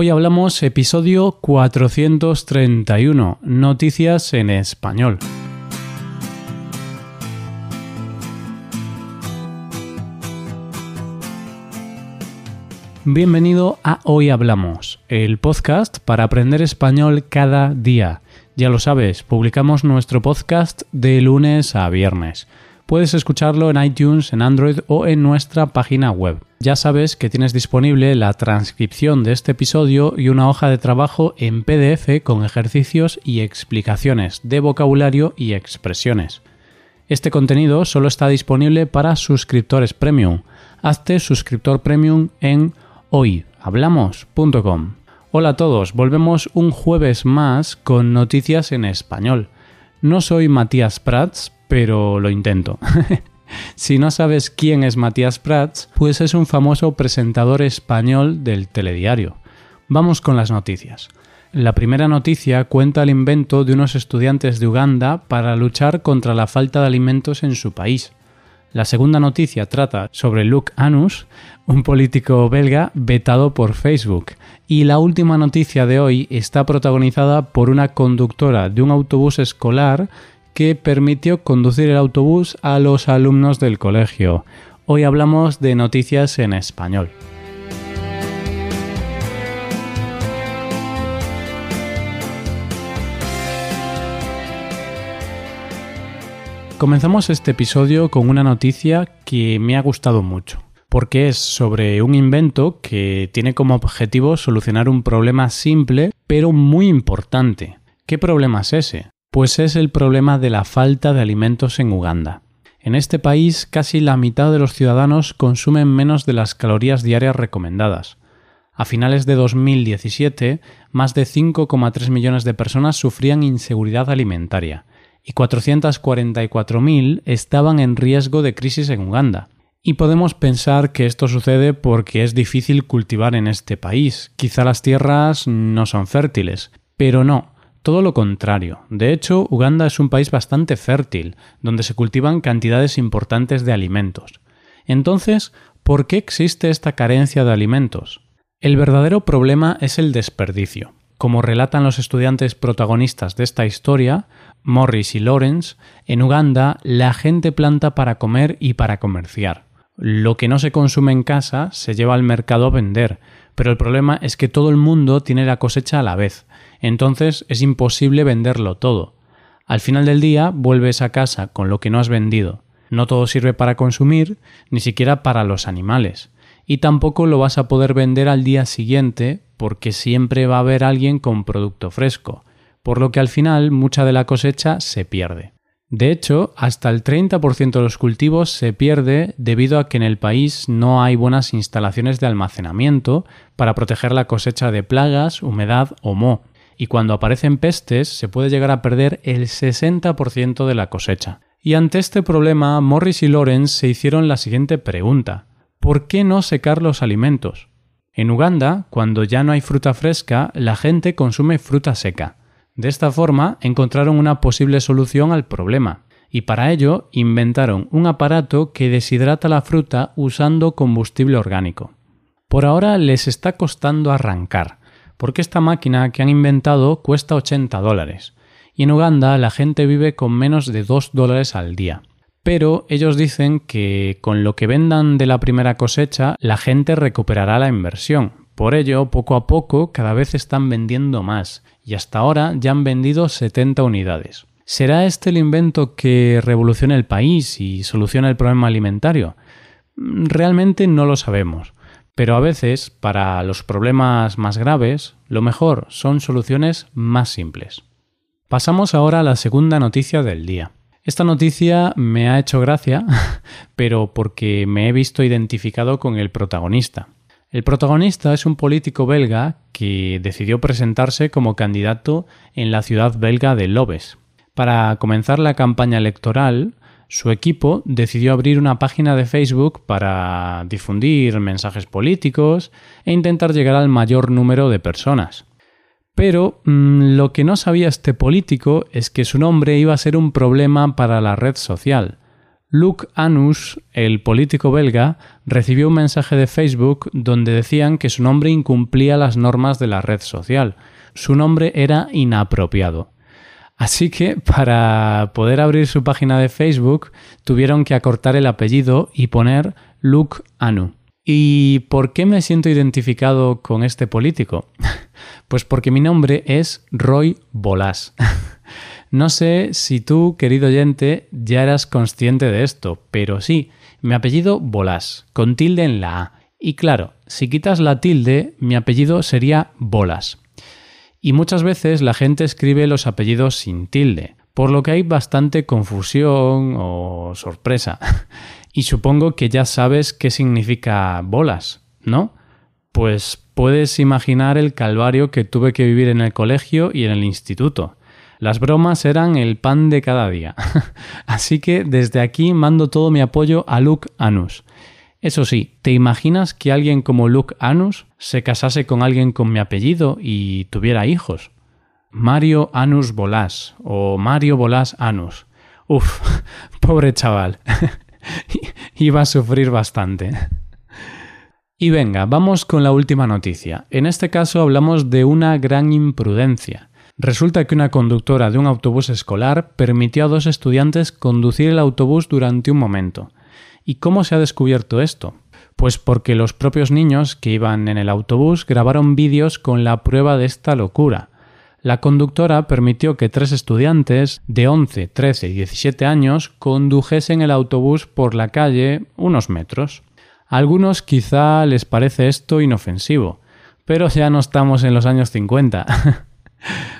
Hoy hablamos episodio 431, Noticias en Español. Bienvenido a Hoy Hablamos, el podcast para aprender español cada día. Ya lo sabes, publicamos nuestro podcast de lunes a viernes. Puedes escucharlo en iTunes, en Android o en nuestra página web. Ya sabes que tienes disponible la transcripción de este episodio y una hoja de trabajo en PDF con ejercicios y explicaciones de vocabulario y expresiones. Este contenido solo está disponible para suscriptores premium. Hazte suscriptor premium en hoyhablamos.com. Hola a todos, volvemos un jueves más con noticias en español. No soy Matías Prats, pero lo intento. si no sabes quién es Matías Prats, pues es un famoso presentador español del telediario. Vamos con las noticias. La primera noticia cuenta el invento de unos estudiantes de Uganda para luchar contra la falta de alimentos en su país. La segunda noticia trata sobre Luke Anus, un político belga vetado por Facebook. Y la última noticia de hoy está protagonizada por una conductora de un autobús escolar que permitió conducir el autobús a los alumnos del colegio. Hoy hablamos de noticias en español. Comenzamos este episodio con una noticia que me ha gustado mucho, porque es sobre un invento que tiene como objetivo solucionar un problema simple pero muy importante. ¿Qué problema es ese? Pues es el problema de la falta de alimentos en Uganda. En este país casi la mitad de los ciudadanos consumen menos de las calorías diarias recomendadas. A finales de 2017, más de 5,3 millones de personas sufrían inseguridad alimentaria y 444.000 estaban en riesgo de crisis en Uganda. Y podemos pensar que esto sucede porque es difícil cultivar en este país, quizá las tierras no son fértiles, pero no, todo lo contrario. De hecho, Uganda es un país bastante fértil, donde se cultivan cantidades importantes de alimentos. Entonces, ¿por qué existe esta carencia de alimentos? El verdadero problema es el desperdicio. Como relatan los estudiantes protagonistas de esta historia, Morris y Lawrence, en Uganda la gente planta para comer y para comerciar. Lo que no se consume en casa se lleva al mercado a vender, pero el problema es que todo el mundo tiene la cosecha a la vez, entonces es imposible venderlo todo. Al final del día vuelves a casa con lo que no has vendido. No todo sirve para consumir, ni siquiera para los animales. Y tampoco lo vas a poder vender al día siguiente porque siempre va a haber alguien con producto fresco por lo que al final mucha de la cosecha se pierde. De hecho, hasta el 30% de los cultivos se pierde debido a que en el país no hay buenas instalaciones de almacenamiento para proteger la cosecha de plagas, humedad o moho, y cuando aparecen pestes se puede llegar a perder el 60% de la cosecha. Y ante este problema, Morris y Lawrence se hicieron la siguiente pregunta. ¿Por qué no secar los alimentos? En Uganda, cuando ya no hay fruta fresca, la gente consume fruta seca. De esta forma encontraron una posible solución al problema, y para ello inventaron un aparato que deshidrata la fruta usando combustible orgánico. Por ahora les está costando arrancar, porque esta máquina que han inventado cuesta 80 dólares, y en Uganda la gente vive con menos de 2 dólares al día. Pero ellos dicen que con lo que vendan de la primera cosecha la gente recuperará la inversión, por ello, poco a poco, cada vez están vendiendo más, y hasta ahora ya han vendido 70 unidades. ¿Será este el invento que revolucione el país y soluciona el problema alimentario? Realmente no lo sabemos, pero a veces, para los problemas más graves, lo mejor son soluciones más simples. Pasamos ahora a la segunda noticia del día. Esta noticia me ha hecho gracia, pero porque me he visto identificado con el protagonista. El protagonista es un político belga que decidió presentarse como candidato en la ciudad belga de Lobes. Para comenzar la campaña electoral, su equipo decidió abrir una página de Facebook para difundir mensajes políticos e intentar llegar al mayor número de personas. Pero mm, lo que no sabía este político es que su nombre iba a ser un problema para la red social. Luke Anus, el político belga, recibió un mensaje de Facebook donde decían que su nombre incumplía las normas de la red social. Su nombre era inapropiado. Así que para poder abrir su página de Facebook tuvieron que acortar el apellido y poner Luke Anu. ¿Y por qué me siento identificado con este político? Pues porque mi nombre es Roy Bolas. No sé si tú, querido oyente, ya eras consciente de esto, pero sí, mi apellido Bolas, con tilde en la A. Y claro, si quitas la tilde, mi apellido sería Bolas. Y muchas veces la gente escribe los apellidos sin tilde, por lo que hay bastante confusión o sorpresa. y supongo que ya sabes qué significa bolas, ¿no? Pues puedes imaginar el calvario que tuve que vivir en el colegio y en el instituto. Las bromas eran el pan de cada día. Así que desde aquí mando todo mi apoyo a Luke Anus. Eso sí, ¿te imaginas que alguien como Luke Anus se casase con alguien con mi apellido y tuviera hijos? Mario Anus Bolas o Mario Bolas Anus. Uf, pobre chaval. Iba a sufrir bastante. Y venga, vamos con la última noticia. En este caso hablamos de una gran imprudencia. Resulta que una conductora de un autobús escolar permitió a dos estudiantes conducir el autobús durante un momento. ¿Y cómo se ha descubierto esto? Pues porque los propios niños que iban en el autobús grabaron vídeos con la prueba de esta locura. La conductora permitió que tres estudiantes de 11, 13 y 17 años condujesen el autobús por la calle unos metros. A algunos quizá les parece esto inofensivo, pero ya no estamos en los años 50.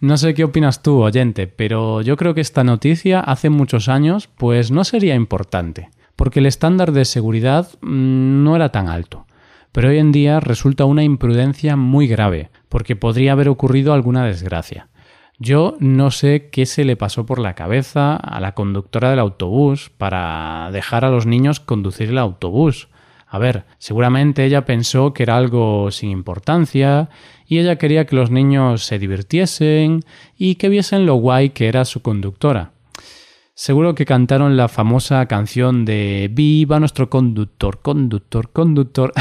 No sé qué opinas tú, oyente, pero yo creo que esta noticia hace muchos años pues no sería importante, porque el estándar de seguridad mm, no era tan alto. Pero hoy en día resulta una imprudencia muy grave, porque podría haber ocurrido alguna desgracia. Yo no sé qué se le pasó por la cabeza a la conductora del autobús para dejar a los niños conducir el autobús. A ver, seguramente ella pensó que era algo sin importancia y ella quería que los niños se divirtiesen y que viesen lo guay que era su conductora. Seguro que cantaron la famosa canción de Viva nuestro conductor, conductor, conductor.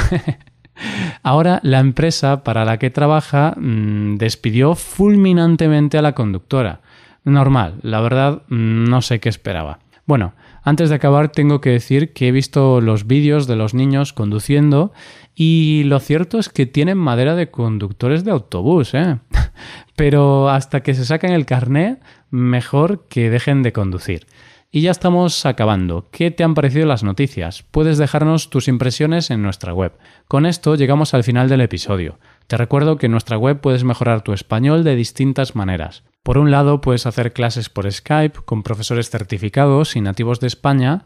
Ahora la empresa para la que trabaja mm, despidió fulminantemente a la conductora. Normal, la verdad mm, no sé qué esperaba. Bueno, antes de acabar tengo que decir que he visto los vídeos de los niños conduciendo y lo cierto es que tienen madera de conductores de autobús, ¿eh? Pero hasta que se saquen el carné, mejor que dejen de conducir. Y ya estamos acabando. ¿Qué te han parecido las noticias? Puedes dejarnos tus impresiones en nuestra web. Con esto llegamos al final del episodio. Te recuerdo que en nuestra web puedes mejorar tu español de distintas maneras. Por un lado, puedes hacer clases por Skype con profesores certificados y nativos de España